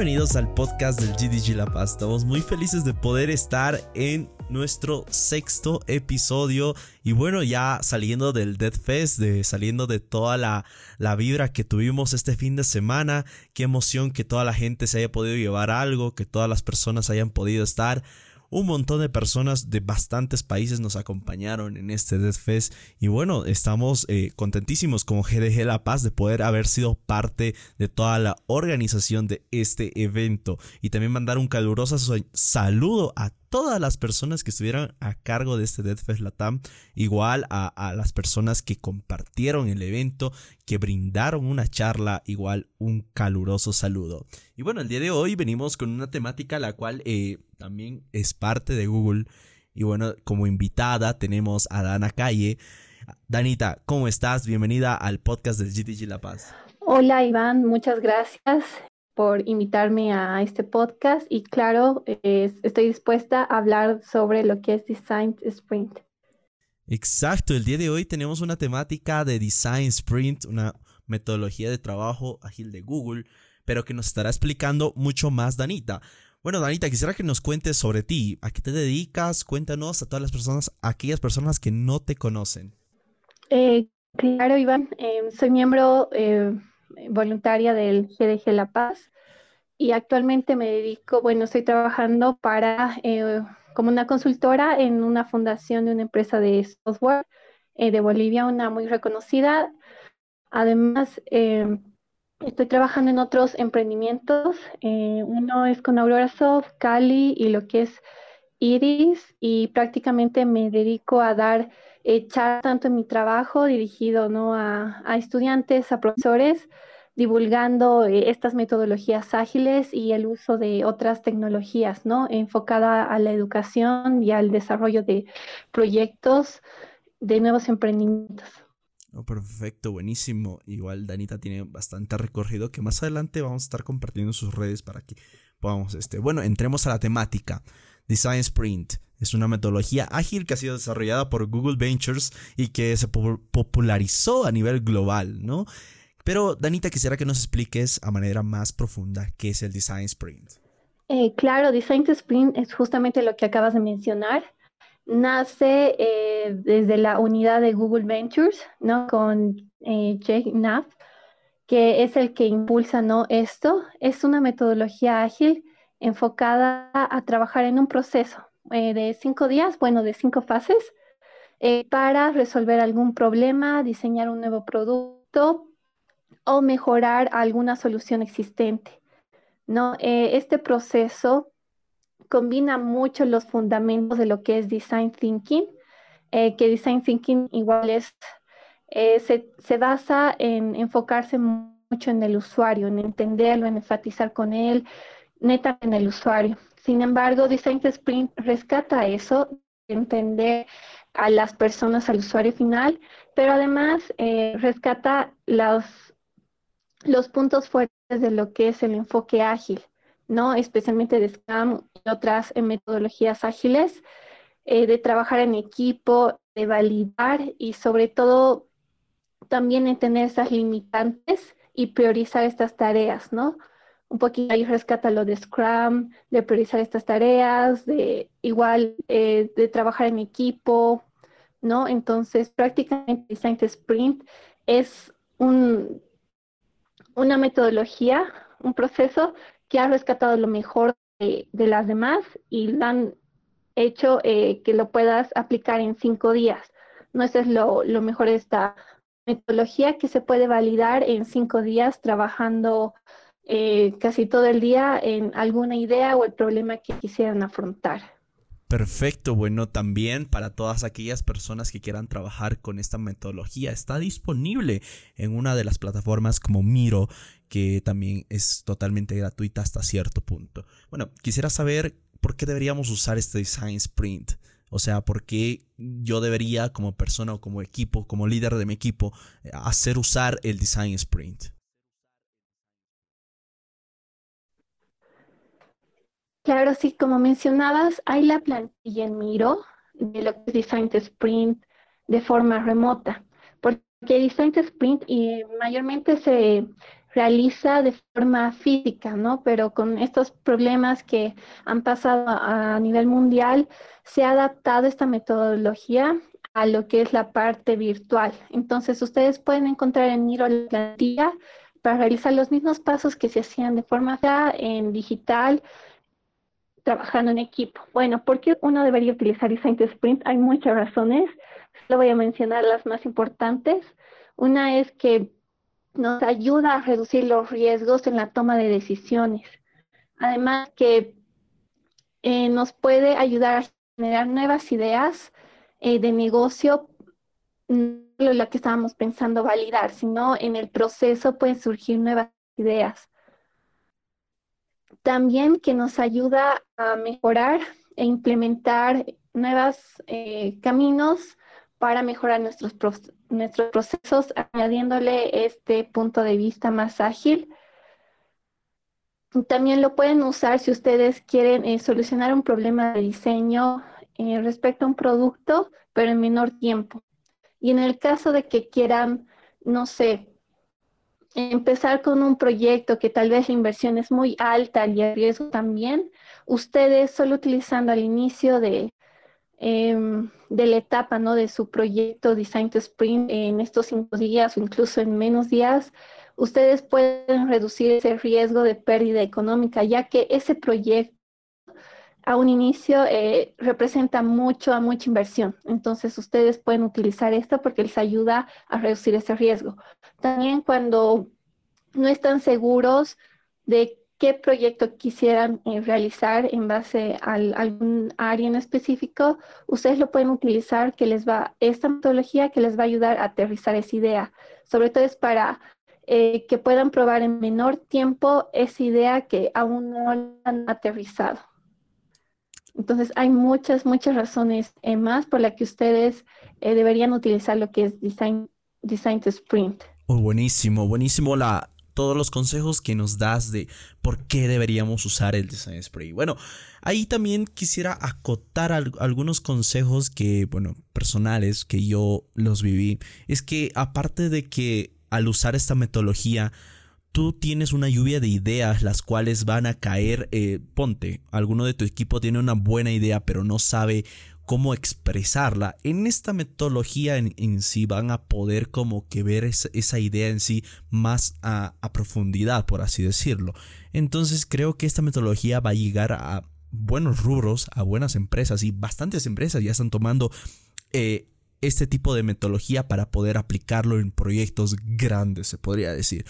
Bienvenidos al podcast del GDG La Paz. Estamos muy felices de poder estar en nuestro sexto episodio y bueno ya saliendo del Dead Fest, de, saliendo de toda la, la vibra que tuvimos este fin de semana, qué emoción que toda la gente se haya podido llevar algo, que todas las personas hayan podido estar un montón de personas de bastantes países nos acompañaron en este Death Fest y bueno, estamos eh, contentísimos como GDG La Paz de poder haber sido parte de toda la organización de este evento y también mandar un caluroso saludo a todas las personas que estuvieron a cargo de este Fest Latam, igual a, las personas que compartieron el evento, que brindaron una charla, igual un caluroso saludo. Y bueno, el día de hoy venimos con una temática la cual eh, también es parte de Google. Y bueno, como invitada tenemos a Dana Calle. Danita, ¿cómo estás? Bienvenida al podcast del GTG La Paz. Hola Iván, muchas gracias por invitarme a este podcast y claro, estoy dispuesta a hablar sobre lo que es Design Sprint. Exacto, el día de hoy tenemos una temática de Design Sprint, una metodología de trabajo ágil de Google, pero que nos estará explicando mucho más Danita. Bueno, Danita, quisiera que nos cuentes sobre ti, a qué te dedicas, cuéntanos a todas las personas, a aquellas personas que no te conocen. Eh, claro, Iván, em, soy miembro eh, voluntaria del GDG La Paz y actualmente me dedico, bueno, estoy trabajando para, eh, como una consultora en una fundación de una empresa de software eh, de Bolivia, una muy reconocida. Además, eh, estoy trabajando en otros emprendimientos. uno es con Aurora Soft, Cali y lo que es Iris y prácticamente me dedico a dar echar tanto en mi trabajo dirigido ¿no? a, a estudiantes, a profesores, divulgando eh, estas metodologías ágiles y el uso de otras tecnologías, ¿no? Enfocada a la educación y al desarrollo de proyectos de nuevos emprendimientos. Oh, perfecto, buenísimo. Igual Danita tiene bastante recorrido que más adelante vamos a estar compartiendo en sus redes para que podamos, este, bueno, entremos a la temática. Design Sprint es una metodología ágil que ha sido desarrollada por Google Ventures y que se popularizó a nivel global, ¿no? Pero Danita, quisiera que nos expliques a manera más profunda qué es el Design Sprint. Eh, claro, Design Sprint es justamente lo que acabas de mencionar. Nace eh, desde la unidad de Google Ventures, ¿no? Con eh, Jake Knapp, que es el que impulsa, ¿no? Esto es una metodología ágil enfocada a trabajar en un proceso de cinco días, bueno, de cinco fases, para resolver algún problema, diseñar un nuevo producto, o mejorar alguna solución existente. ¿no? Eh, este proceso combina mucho los fundamentos de lo que es design thinking, eh, que design thinking igual es, eh, se, basa en enfocarse mucho en el usuario, en entenderlo, en enfatizar con él, neta en el usuario. Sin embargo, Design Sprint rescata eso, entender a las personas, al usuario final, pero además rescata los, los puntos fuertes de lo que es el enfoque ágil, ¿no? Especialmente de Scrum y otras eh, metodologías ágiles, eh, de trabajar en equipo, de validar y sobre todo también en tener esas limitantes y priorizar estas tareas, ¿no? Un poquito ahí rescata lo de Scrum, de priorizar estas tareas, de igual eh, de trabajar en equipo, ¿no? Entonces, prácticamente Design Sprint es un una metodología, un proceso que ha rescatado lo mejor de, las demás y lo han hecho eh, que lo puedas aplicar en cinco días. No, es lo, mejor de esta metodología que se puede validar en cinco días trabajando eh, casi todo el día en alguna idea o el problema que quisieran afrontar. Perfecto, bueno, también para todas aquellas personas que quieran trabajar con esta metodología, está disponible en una de las plataformas como Miro, que también es totalmente gratuita hasta cierto punto. Bueno, quisiera saber por qué deberíamos usar este Design Sprint. O sea, por qué yo debería como persona o como equipo, como líder de mi equipo, hacer usar el Design Sprint. Claro, sí, como mencionabas, hay la plantilla en Miro de lo que es Design Sprint de forma remota, porque Design Sprint y mayormente se realiza de forma física, ¿no? Pero con estos problemas que han pasado a, nivel mundial, se ha adaptado esta metodología a lo que es la parte virtual. Entonces, ustedes pueden encontrar en Miro la plantilla para realizar los mismos pasos que se hacían de forma en digital, trabajando en equipo. Bueno, ¿por qué uno debería utilizar Design to Sprint? Hay muchas razones. Solo voy a mencionar las más importantes. Una es que nos ayuda a reducir los riesgos en la toma de decisiones. Además que eh, nos puede ayudar a generar nuevas ideas eh, de negocio, no lo que estábamos pensando validar, sino en el proceso pueden surgir nuevas ideas. También que nos ayuda a mejorar e implementar nuevos eh, caminos para mejorar nuestros, nuestros procesos, añadiéndole este punto de vista más ágil. También lo pueden usar si ustedes quieren eh, solucionar un problema de diseño eh, respecto a un producto, pero en menor tiempo. Y en el caso de que quieran, no sé, empezar con un proyecto que tal vez la inversión es muy alta y el riesgo también, ustedes solo utilizando al inicio de, Em, de la etapa ¿no? de su proyecto Design to Sprint en estos cinco días o incluso en menos días, ustedes pueden reducir ese riesgo de pérdida económica, ya que ese proyecto a un inicio eh, representa mucho a mucha inversión. Entonces ustedes pueden utilizar esto porque les ayuda a reducir ese riesgo. También cuando no están seguros de qué proyecto quisieran eh, realizar en base a algún área en específico, ustedes lo pueden utilizar, que les va, esta metodología que les va a ayudar a aterrizar esa idea. Sobre todo es para eh, que puedan probar en menor tiempo esa idea que aún no han aterrizado. Entonces, hay muchas, muchas razones eh, más por las que ustedes deberían utilizar lo que es Design, design to Sprint. Oh, buenísimo, buenísimo la, todos los consejos que nos das de por qué deberíamos usar el Design Spray. Bueno, ahí también quisiera acotar algunos consejos que, bueno, personales que yo los viví. Es que aparte de que al usar esta metodología, tú tienes una lluvia de ideas las cuales van a caer, eh, ponte, alguno de tu equipo tiene una buena idea pero no sabe cómo expresarla. En esta metodología en, sí van a poder como que ver esa, idea en sí más a, profundidad, por así decirlo. Entonces creo que esta metodología va a llegar a buenos rubros, a buenas empresas y bastantes empresas ya están tomando eh, este tipo de metodología para poder aplicarlo en proyectos grandes, se podría decir.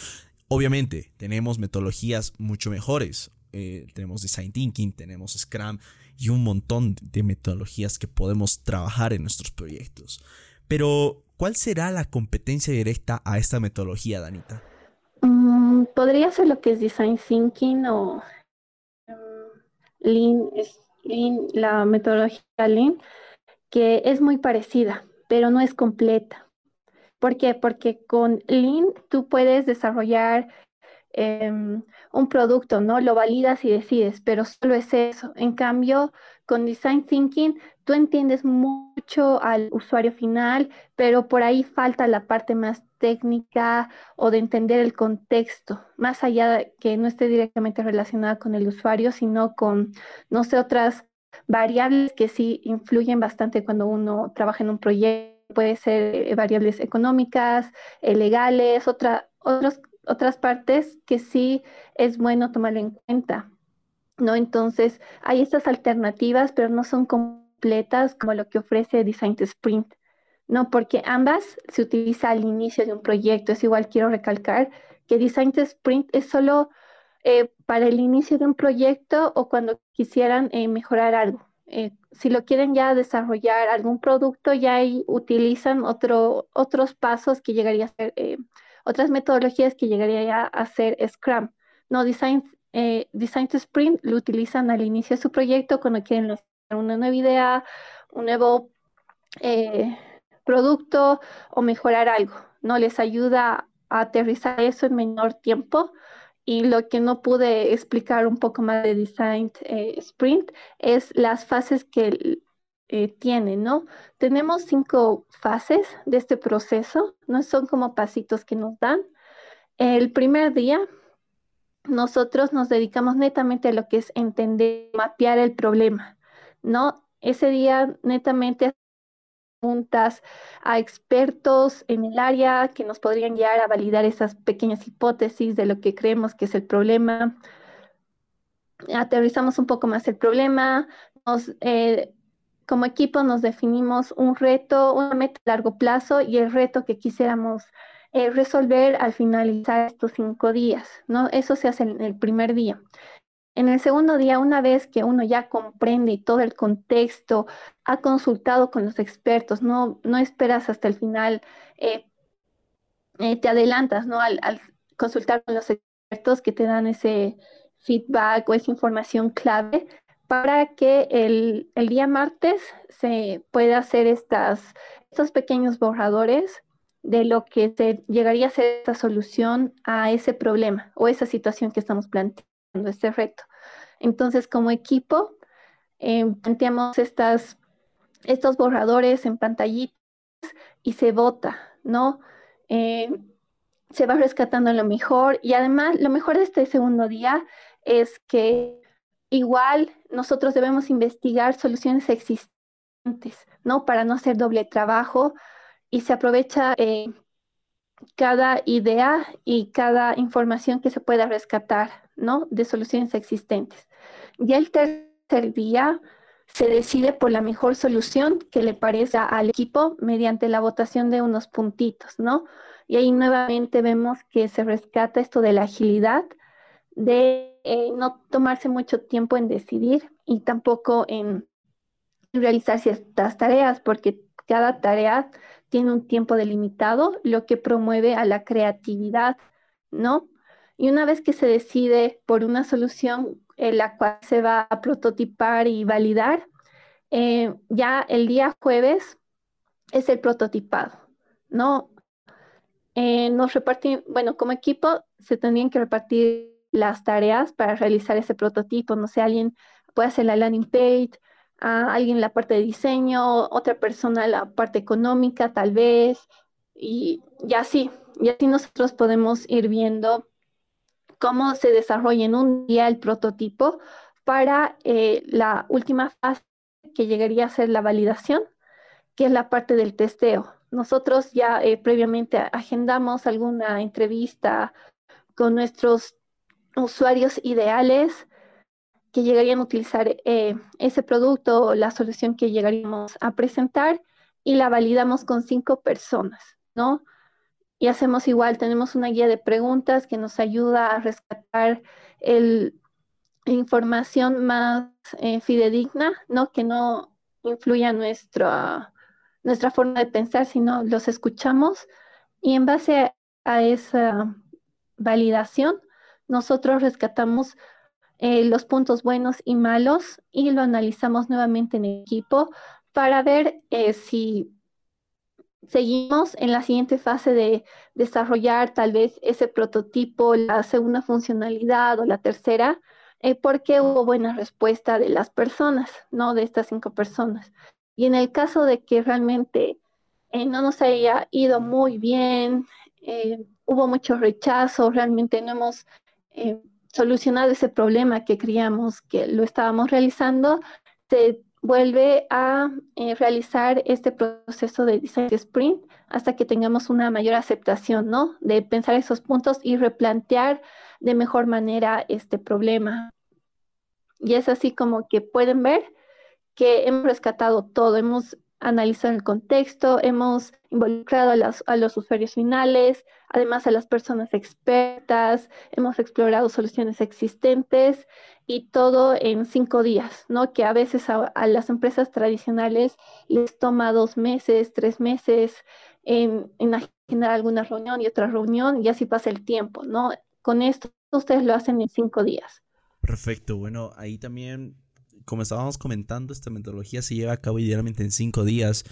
Obviamente, tenemos metodologías mucho mejores. Eh, tenemos Design Thinking, tenemos Scrum y un montón de metodologías que podemos trabajar en nuestros proyectos. Pero, ¿cuál será la competencia directa a esta metodología, Danita? Mm, podría ser lo que es Design Thinking o Lean, Lean, la metodología Lean, que es muy parecida, pero no es completa. ¿Por qué? Porque con Lean tú puedes desarrollar Em, un producto, ¿no? Lo validas y decides, pero solo es eso. En cambio, con Design Thinking, tú entiendes mucho al usuario final, pero por ahí falta la parte más técnica o de entender el contexto, más allá de que no esté directamente relacionada con el usuario, sino con, no sé, otras variables que sí influyen bastante cuando uno trabaja en un proyecto. Puede ser eh, variables económicas, eh, legales, otras partes que sí es bueno tomar en cuenta, ¿no? Entonces, hay estas alternativas, pero no son completas como lo que ofrece Design to Sprint, ¿no? Porque ambas se utiliza al inicio de un proyecto. Es igual, quiero recalcar que Design Sprint es solo eh, para el inicio de un proyecto o cuando quisieran mejorar algo. Eh, si lo quieren ya desarrollar algún producto, ya ahí utilizan otro, otros pasos que llegaría a ser otras metodologías que llegaría a ser Scrum. No, Design, eh, Design to Sprint lo utilizan al inicio de su proyecto cuando quieren una nueva idea, un nuevo eh, producto o mejorar algo. No les ayuda a aterrizar eso en menor tiempo. Y lo que no pude explicar un poco más de Design eh, Sprint es las fases que eh, tiene, ¿no? Tenemos cinco fases de este proceso, no son como pasitos que nos dan. El primer día, nosotros nos dedicamos netamente a lo que es entender, mapear el problema, ¿no? Ese día netamente preguntas a expertos en el área que nos podrían guiar a validar esas pequeñas hipótesis de lo que creemos que es el problema. Aterrizamos un poco más el problema, nos, eh, como equipo nos definimos un reto, una meta a largo plazo y el reto que quisiéramos eh, resolver al finalizar estos cinco días, ¿no? Eso se hace en el primer día. En el segundo día, una vez que uno ya comprende todo el contexto, ha consultado con los expertos, no, no esperas hasta el final, eh, eh, te adelantas, ¿no? Al, consultar con los expertos que te dan ese feedback o esa información clave, para que el, el día martes se pueda hacer estas, estos pequeños borradores de lo que se llegaría a ser esta solución a ese problema o esa situación que estamos planteando, este reto. Entonces, como equipo, eh, planteamos estas, estos borradores en pantallitas y se vota, ¿no? Eh, se va rescatando lo mejor y además lo mejor de este segundo día es que Igual nosotros debemos investigar soluciones existentes, ¿no? Para no hacer doble trabajo y se aprovecha eh, cada idea y cada información que se pueda rescatar, ¿no? De soluciones existentes. Y el tercer día se decide por la mejor solución que le parezca al equipo mediante la votación de unos puntitos, ¿no? Y ahí nuevamente vemos que se rescata esto de la agilidad, de eh, no tomarse mucho tiempo en decidir y tampoco en realizar ciertas tareas, porque cada tarea tiene un tiempo delimitado, lo que promueve a la creatividad, ¿no? Y una vez que se decide por una solución en la cual se va a prototipar y validar, eh, ya el día jueves es el prototipado, ¿no? Eh, nos repartimos, bueno, como equipo se tendrían que repartir las tareas para realizar ese prototipo. No sé, alguien puede hacer la landing page, a alguien la parte de diseño, otra persona la parte económica tal vez, y, y así. Y así nosotros podemos ir viendo cómo se desarrolla en un día el prototipo para eh, la última fase que llegaría a ser la validación, que es la parte del testeo. Nosotros ya eh, previamente agendamos alguna entrevista con nuestros usuarios ideales que llegarían a utilizar eh, ese producto o la solución que llegaríamos a presentar y la validamos con cinco personas, ¿no? Y hacemos igual, tenemos una guía de preguntas que nos ayuda a rescatar el, información más eh, fidedigna, ¿no? Que no influya nuestra, nuestra forma de pensar, sino los escuchamos y en base a esa validación nosotros rescatamos eh, los puntos buenos y malos y lo analizamos nuevamente en equipo para ver eh, si seguimos en la siguiente fase de desarrollar tal vez ese prototipo, la segunda funcionalidad o la tercera, eh, porque hubo buena respuesta de las personas, ¿no? De estas cinco personas. Y en el caso de que realmente no nos haya ido muy bien, hubo mucho rechazo, realmente no hemos eh, solucionado ese problema que creíamos que lo estábamos realizando, se vuelve a eh, realizar este proceso de design sprint hasta que tengamos una mayor aceptación, ¿no? De pensar esos puntos y replantear de mejor manera este problema. Y es así como que pueden ver que hemos rescatado todo, hemos analizado el contexto, hemos involucrado a, los usuarios finales, además a las personas expertas, hemos explorado soluciones existentes y todo en cinco días, ¿no? Que a veces a, las empresas tradicionales les toma dos meses, tres meses en, en alguna reunión y otra reunión y así pasa el tiempo, ¿no? Con esto ustedes lo hacen en cinco días. Perfecto, bueno, ahí también como estábamos comentando, esta metodología se lleva a cabo idealmente en cinco días.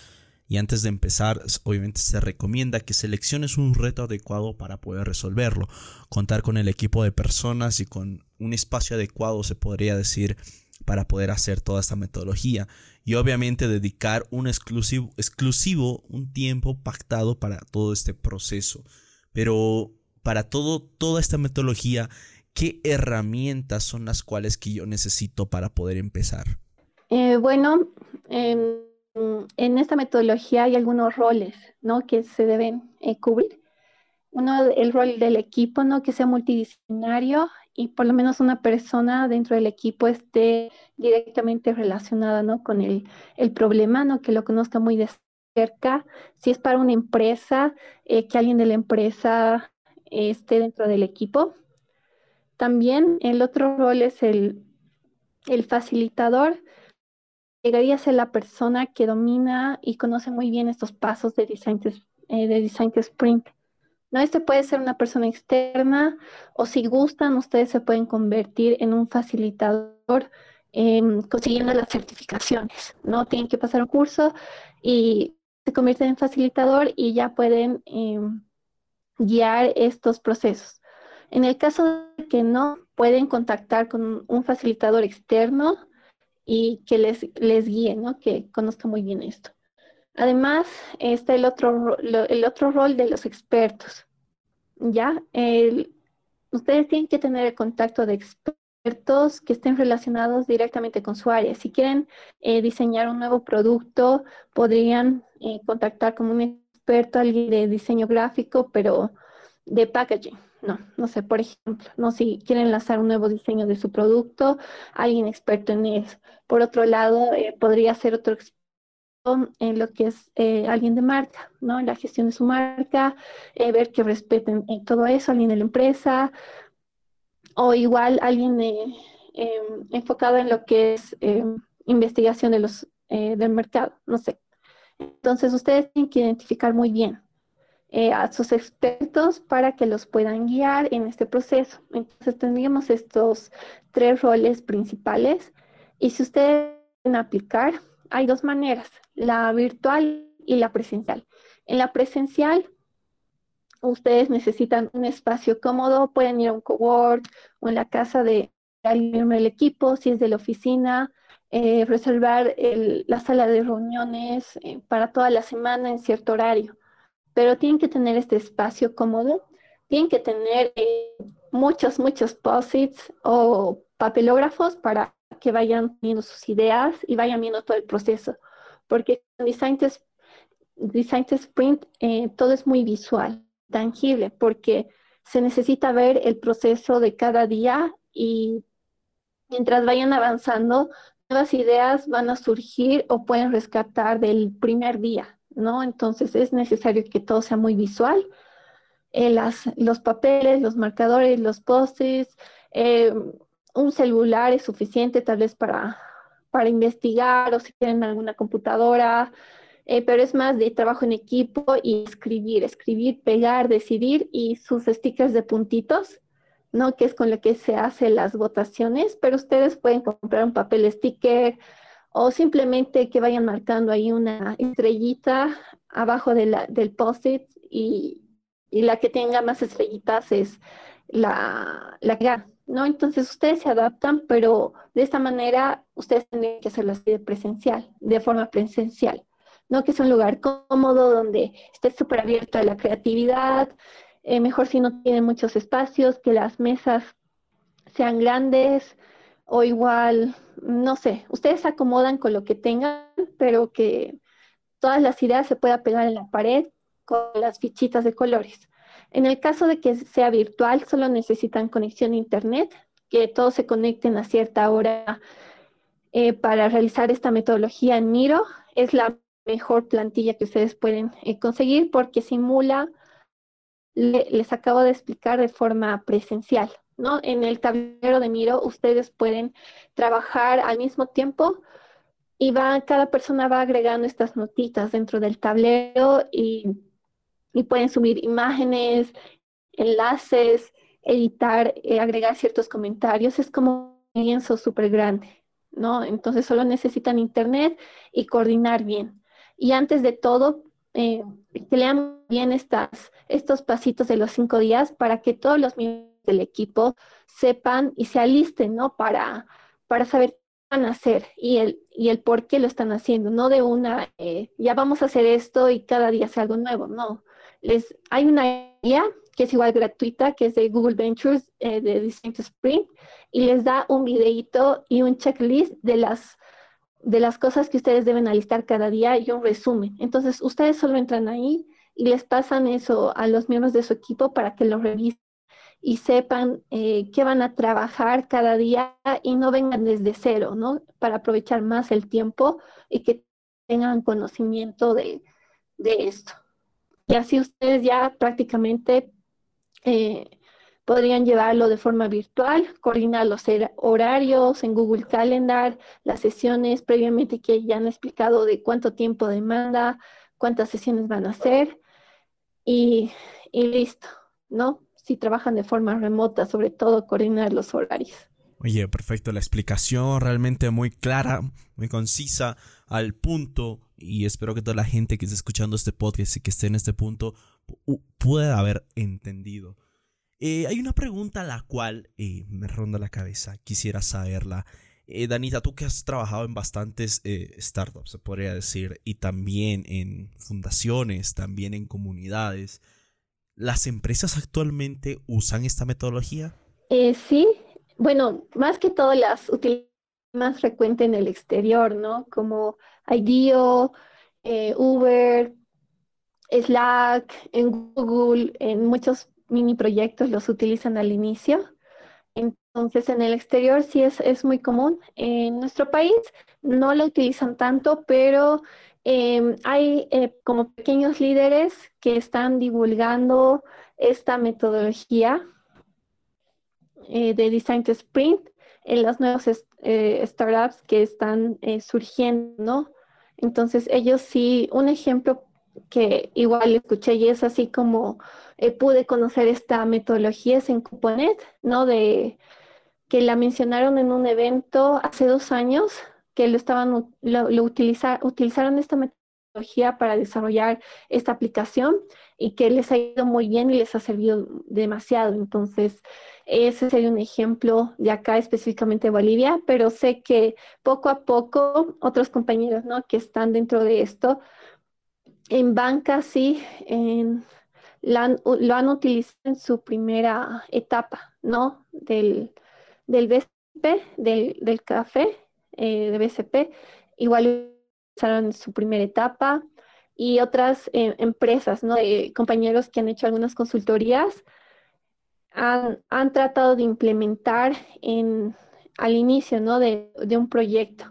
Y antes de empezar, obviamente se recomienda que selecciones un reto adecuado para poder resolverlo. Contar con el equipo de personas y con un espacio adecuado, se podría decir, para poder hacer toda esta metodología. Y obviamente dedicar un exclusivo, exclusivo un tiempo pactado para todo este proceso. Pero para todo, toda esta metodología, ¿qué herramientas son las cuales que yo necesito para poder empezar? Eh, bueno, en, esta metodología hay algunos roles ¿no? que se deben eh, cubrir. Uno, el rol del equipo, ¿no? que sea multidisciplinario y por lo menos una persona dentro del equipo esté directamente relacionada ¿no? con el, el problema, ¿no? que lo conozca muy de cerca. Si es para una empresa, eh, que alguien de la empresa esté dentro del equipo. También el otro rol es el, facilitador. Llegaría a ser la persona que domina y conoce muy bien estos pasos de design, eh, de design sprint. ¿no? Este puede ser una persona externa o si gustan, ustedes se pueden convertir en un facilitador em, consiguiendo las certificaciones, ¿no? Tienen que pasar un curso y se convierten en facilitador y ya pueden em, guiar estos procesos. En el caso de que no, pueden contactar con un facilitador externo y que les, les guíe, ¿no? Que conozca muy bien esto. Además, está el otro, el otro rol de los expertos. ¿Ya? ustedes tienen que tener el contacto de expertos que estén relacionados directamente con su área. Si quieren eh, diseñar un nuevo producto, podrían eh, contactar con un experto, alguien de diseño gráfico, pero de packaging. No, no sé, por ejemplo, no si quieren lanzar un nuevo diseño de su producto, alguien experto en eso. Por otro lado, eh, podría ser otro experto en lo que es eh, alguien de marca, ¿no? En la gestión de su marca, eh, ver que respeten todo eso, alguien de la empresa, o igual alguien em, enfocado en lo que es em, investigación de los, del mercado, no sé. Entonces, ustedes tienen que identificar muy bien eh, a sus expertos para que los puedan guiar en este proceso. Entonces tendríamos estos tres roles principales y si ustedes quieren aplicar, hay dos maneras, la virtual y la presencial. En la presencial, ustedes necesitan un espacio cómodo, pueden ir a un cowork o en la casa de alguien del equipo, si es de la oficina, eh, reservar la sala de reuniones eh, para toda la semana en cierto horario pero tienen que tener este espacio cómodo, tienen que tener eh, muchos, muchos posits o papelógrafos para que vayan viendo sus ideas y vayan viendo todo el proceso, porque en Design Test, Sprint eh, todo es muy visual, tangible, porque se necesita ver el proceso de cada día y mientras vayan avanzando, nuevas ideas van a surgir o pueden rescatar del primer día. ¿No? Entonces es necesario que todo sea muy visual. Eh, los papeles, los marcadores, los postes, eh, un celular es suficiente tal vez para, para investigar o si tienen alguna computadora, eh, pero es más de trabajo en equipo y escribir, escribir, pegar, decidir y sus stickers de puntitos, ¿no? Que es con lo que se hacen las votaciones, pero ustedes pueden comprar un papel sticker, o simplemente que vayan marcando ahí una estrellita abajo de del post-it y, la que tenga más estrellitas es la, la ¿no? Entonces ustedes se adaptan, pero de esta manera ustedes tienen que hacerlo así de presencial, de forma presencial, ¿no? Que es un lugar cómodo donde esté súper abierto a la creatividad, eh, mejor si no tienen muchos espacios, que las mesas sean grandes, o igual, no sé, ustedes se acomodan con lo que tengan, pero que todas las ideas se puedan pegar en la pared con las fichitas de colores. En el caso de que sea virtual, solo necesitan conexión a Internet, que todos se conecten a cierta hora eh, para realizar esta metodología en Miro. Es la mejor plantilla que ustedes pueden eh, conseguir porque simula, les acabo de explicar de forma presencial. ¿No? En el tablero de Miro ustedes pueden trabajar al mismo tiempo y va, cada persona va agregando estas notitas dentro del tablero y, pueden subir imágenes, enlaces, editar, eh, agregar ciertos comentarios. Es como un lienzo súper grande, ¿no? Entonces solo necesitan internet y coordinar bien. Y antes de todo, eh, que lean bien estas, estos pasitos de los cinco días para que todos los miembros del equipo sepan y se alisten, ¿no? Para, para saber qué van a hacer y el, y el por qué lo están haciendo, no de una, eh, ya vamos a hacer esto y cada día hace algo nuevo, no. Les, hay una guía que es igual gratuita, que es de Google Ventures eh, de Design Sprint, y les da un videito y un checklist de las, de las cosas que ustedes deben alistar cada día y un resumen. Entonces, ustedes solo entran ahí y les pasan eso a los miembros de su equipo para que lo revisen y sepan eh, qué van a trabajar cada día y no vengan desde cero, ¿no? Para aprovechar más el tiempo y que tengan conocimiento de, de esto. Y así ustedes ya prácticamente eh, podrían llevarlo de forma virtual, coordinar los horarios en Google Calendar, las sesiones previamente que ya han explicado de cuánto tiempo demanda, cuántas sesiones van a hacer y, y listo, ¿no? Si trabajan de forma remota, sobre todo coordinar los horarios. Oye, perfecto, la explicación realmente muy clara, muy concisa, al punto, y espero que toda la gente que esté escuchando este podcast y que esté en este punto pueda haber entendido. Eh, hay una pregunta a la cual eh, me ronda la cabeza, quisiera saberla. Eh, Danita, tú que has trabajado en bastantes startups, se podría decir, y también en fundaciones, también en comunidades, ¿las empresas actualmente usan esta metodología? sí, bueno, más que todo las utilizan más frecuente en el exterior, ¿no? Como IDEO, eh, Uber, Slack, en Google, en muchos mini proyectos los utilizan al inicio. Entonces, en el exterior sí es, es muy común. En nuestro país no lo utilizan tanto, pero em, hay eh, como pequeños líderes que están divulgando esta metodología eh, de Design to Sprint en las nuevas eh, startups que están surgiendo. Entonces, ellos sí, un ejemplo que igual escuché y es así como pude conocer esta metodología es en Cuponet, ¿no? De que la mencionaron en un evento hace dos años, que lo estaban, lo, utilizaron esta metodología para desarrollar esta aplicación y que les ha ido muy bien y les ha servido demasiado. Entonces, ese sería un ejemplo de acá, específicamente Bolivia, pero sé que poco a poco otros compañeros ¿no? que están dentro de esto, en banca sí, en, lo han utilizado en su primera etapa, ¿no? Del, del BCP, del, café eh, de BCP, igual en su primera etapa y otras eh, empresas. De compañeros que han hecho algunas consultorías han, tratado de implementar en, al inicio ¿no? de, un proyecto,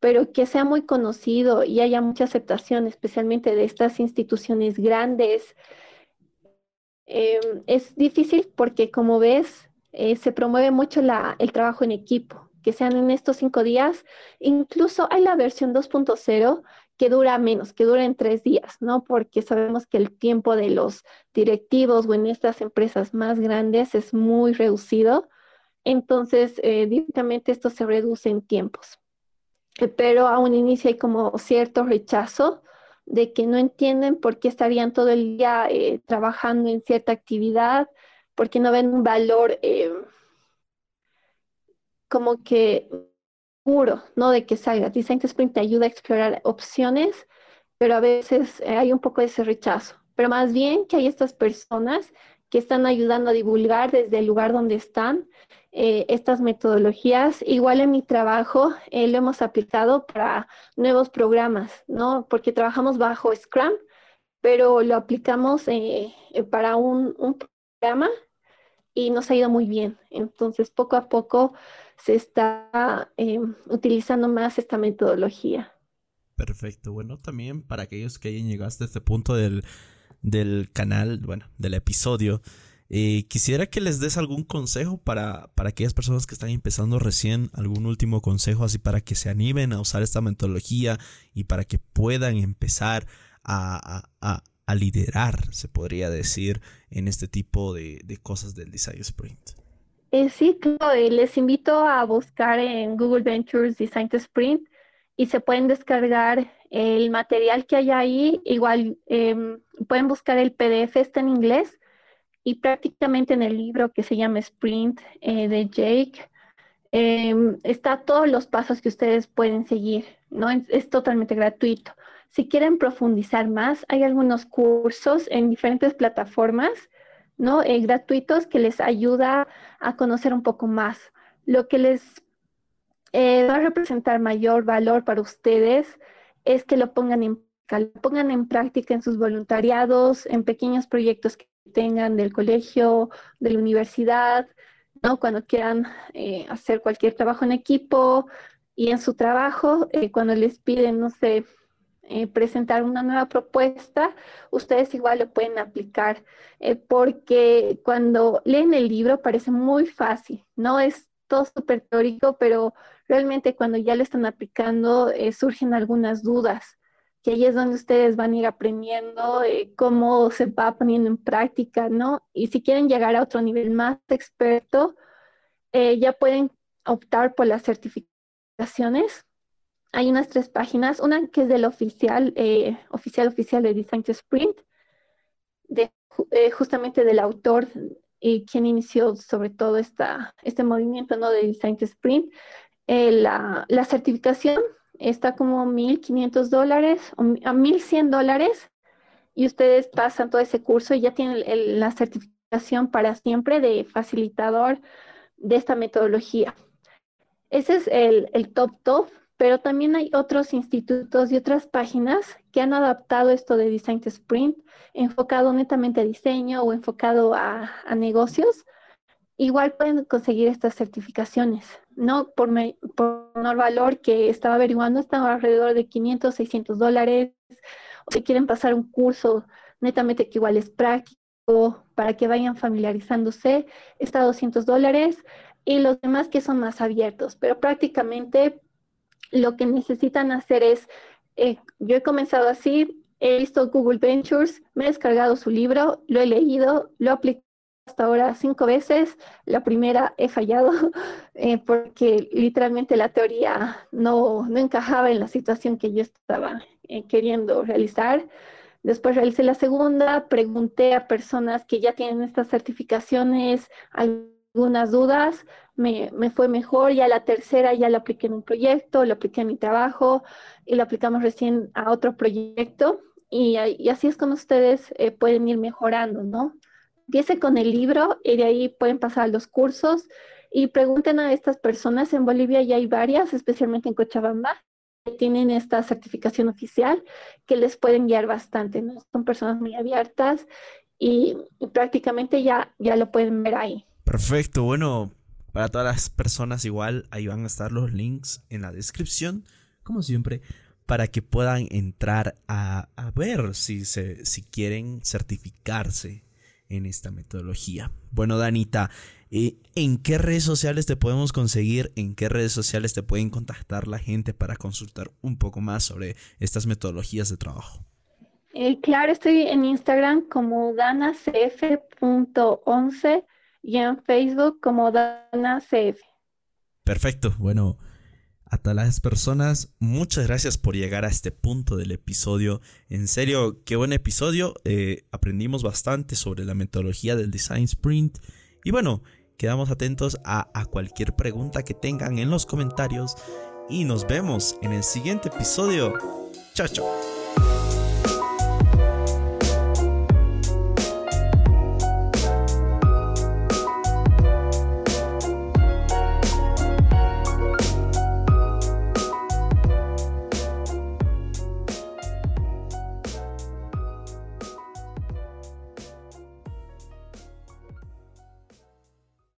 pero que sea muy conocido y haya mucha aceptación, especialmente de estas instituciones grandes. Eh, es difícil porque, como ves, se promueve mucho la, el trabajo en equipo, que sean en estos cinco días. Incluso hay la versión 2.0 que dura menos, que dura en tres días, ¿no? Porque sabemos que el tiempo de los directivos o en estas empresas más grandes es muy reducido. Entonces, eh, directamente esto se reduce en tiempos. Eh, pero a un inicio hay como cierto rechazo de que no entienden por qué estarían todo el día eh, trabajando en cierta actividad, porque no ven un valor como que ¿no? De que salga. Design Sprint te ayuda a explorar opciones, pero a veces eh, hay un poco de ese rechazo. Pero más bien que hay estas personas que están ayudando a divulgar desde el lugar donde están eh, estas metodologías. Igual en mi trabajo eh, lo hemos aplicado para nuevos programas, ¿no? Porque trabajamos bajo Scrum, pero lo aplicamos para un, un programa y nos ha ido muy bien. Entonces, poco a poco se está eh, utilizando más esta metodología. Perfecto. Bueno, también para aquellos que hayan llegado hasta este punto del, del canal, bueno, del episodio, eh, quisiera que les des algún consejo para, para aquellas personas que están empezando recién, algún último consejo así para que se animen a usar esta metodología y para que puedan empezar a, a, a liderar, se podría decir, en este tipo de, de cosas del Design Sprint. Eh, sí, claro, les invito a buscar en Google Ventures Design Sprint y se pueden descargar el material que hay ahí. Igual em, pueden buscar el PDF, está en inglés y prácticamente en el libro que se llama Sprint eh, de Jake em, está todos los pasos que ustedes pueden seguir, ¿no? es, totalmente gratuito. Si quieren profundizar más, hay algunos cursos en diferentes plataformas ¿no? Eh, gratuitos que les ayuda a conocer un poco más. Lo que les eh, va a representar mayor valor para ustedes es que lo pongan en, pongan en práctica en sus voluntariados, en pequeños proyectos que tengan del colegio, de la universidad, ¿no? Cuando quieran eh, hacer cualquier trabajo en equipo y en su trabajo, cuando les piden, no sé, eh, presentar una nueva propuesta, ustedes igual lo pueden aplicar, eh, porque cuando leen el libro parece muy fácil, no es todo súper teórico, pero realmente cuando ya lo están aplicando eh, surgen algunas dudas, que ahí es donde ustedes van a ir aprendiendo cómo se va poniendo en práctica, ¿no? Y si quieren llegar a otro nivel más experto, ya pueden optar por las certificaciones hay unas tres páginas, una que es del oficial, eh, oficial oficial de Design to Sprint, de, eh, justamente del autor y quien inició sobre todo este movimiento ¿no? de Design to Sprint. Eh, la, certificación está como 1.500 dólares a 1.100 dólares y ustedes pasan todo ese curso y ya tienen la certificación para siempre de facilitador de esta metodología. Ese es el top top pero también hay otros institutos y otras páginas que han adaptado esto de Design Sprint, enfocado netamente a diseño o enfocado a, negocios. Igual pueden conseguir estas certificaciones, ¿no? Por, por menor valor que estaba averiguando, están alrededor de 500, 600 dólares. O si quieren pasar un curso netamente que igual es práctico para que vayan familiarizándose, está a 200 dólares. Y los demás que son más abiertos, pero prácticamente lo que necesitan hacer es, eh, yo he comenzado así, he visto Google Ventures, me he descargado su libro, lo he leído, lo he aplicado hasta ahora cinco veces. La primera he fallado eh, porque literalmente la teoría no, no, encajaba en la situación que yo estaba eh, queriendo realizar. Después realicé la segunda, pregunté a personas que ya tienen estas certificaciones, algunas dudas, me, fue mejor, ya la tercera ya lo apliqué en un proyecto, lo apliqué en mi trabajo y lo aplicamos recién a otro proyecto y, así es como ustedes eh, pueden ir mejorando, ¿no? Empiece con el libro y de ahí pueden pasar a los cursos y pregunten a estas personas, en Bolivia ya hay varias, especialmente en Cochabamba, que tienen esta certificación oficial que les pueden guiar bastante, ¿no? Son personas muy abiertas y, y prácticamente ya, ya lo pueden ver ahí. Perfecto, bueno, para todas las personas igual, ahí van a estar los links en la descripción, como siempre, para que puedan entrar a, ver si, se, si quieren certificarse en esta metodología. Bueno, Danita, eh, ¿en qué redes sociales te podemos conseguir? ¿En qué redes sociales te pueden contactar la gente para consultar un poco más sobre estas metodologías de trabajo? Eh, claro, estoy en Instagram como danacf.11 y en Facebook como Dana CF. Perfecto, bueno, a todas las personas, muchas gracias por llegar a este punto del episodio. En serio, qué buen episodio. Eh, aprendimos bastante sobre la metodología del Design Sprint. Y bueno, quedamos atentos a, a cualquier pregunta que tengan en los comentarios. Y nos vemos en el siguiente episodio. Chao, chao.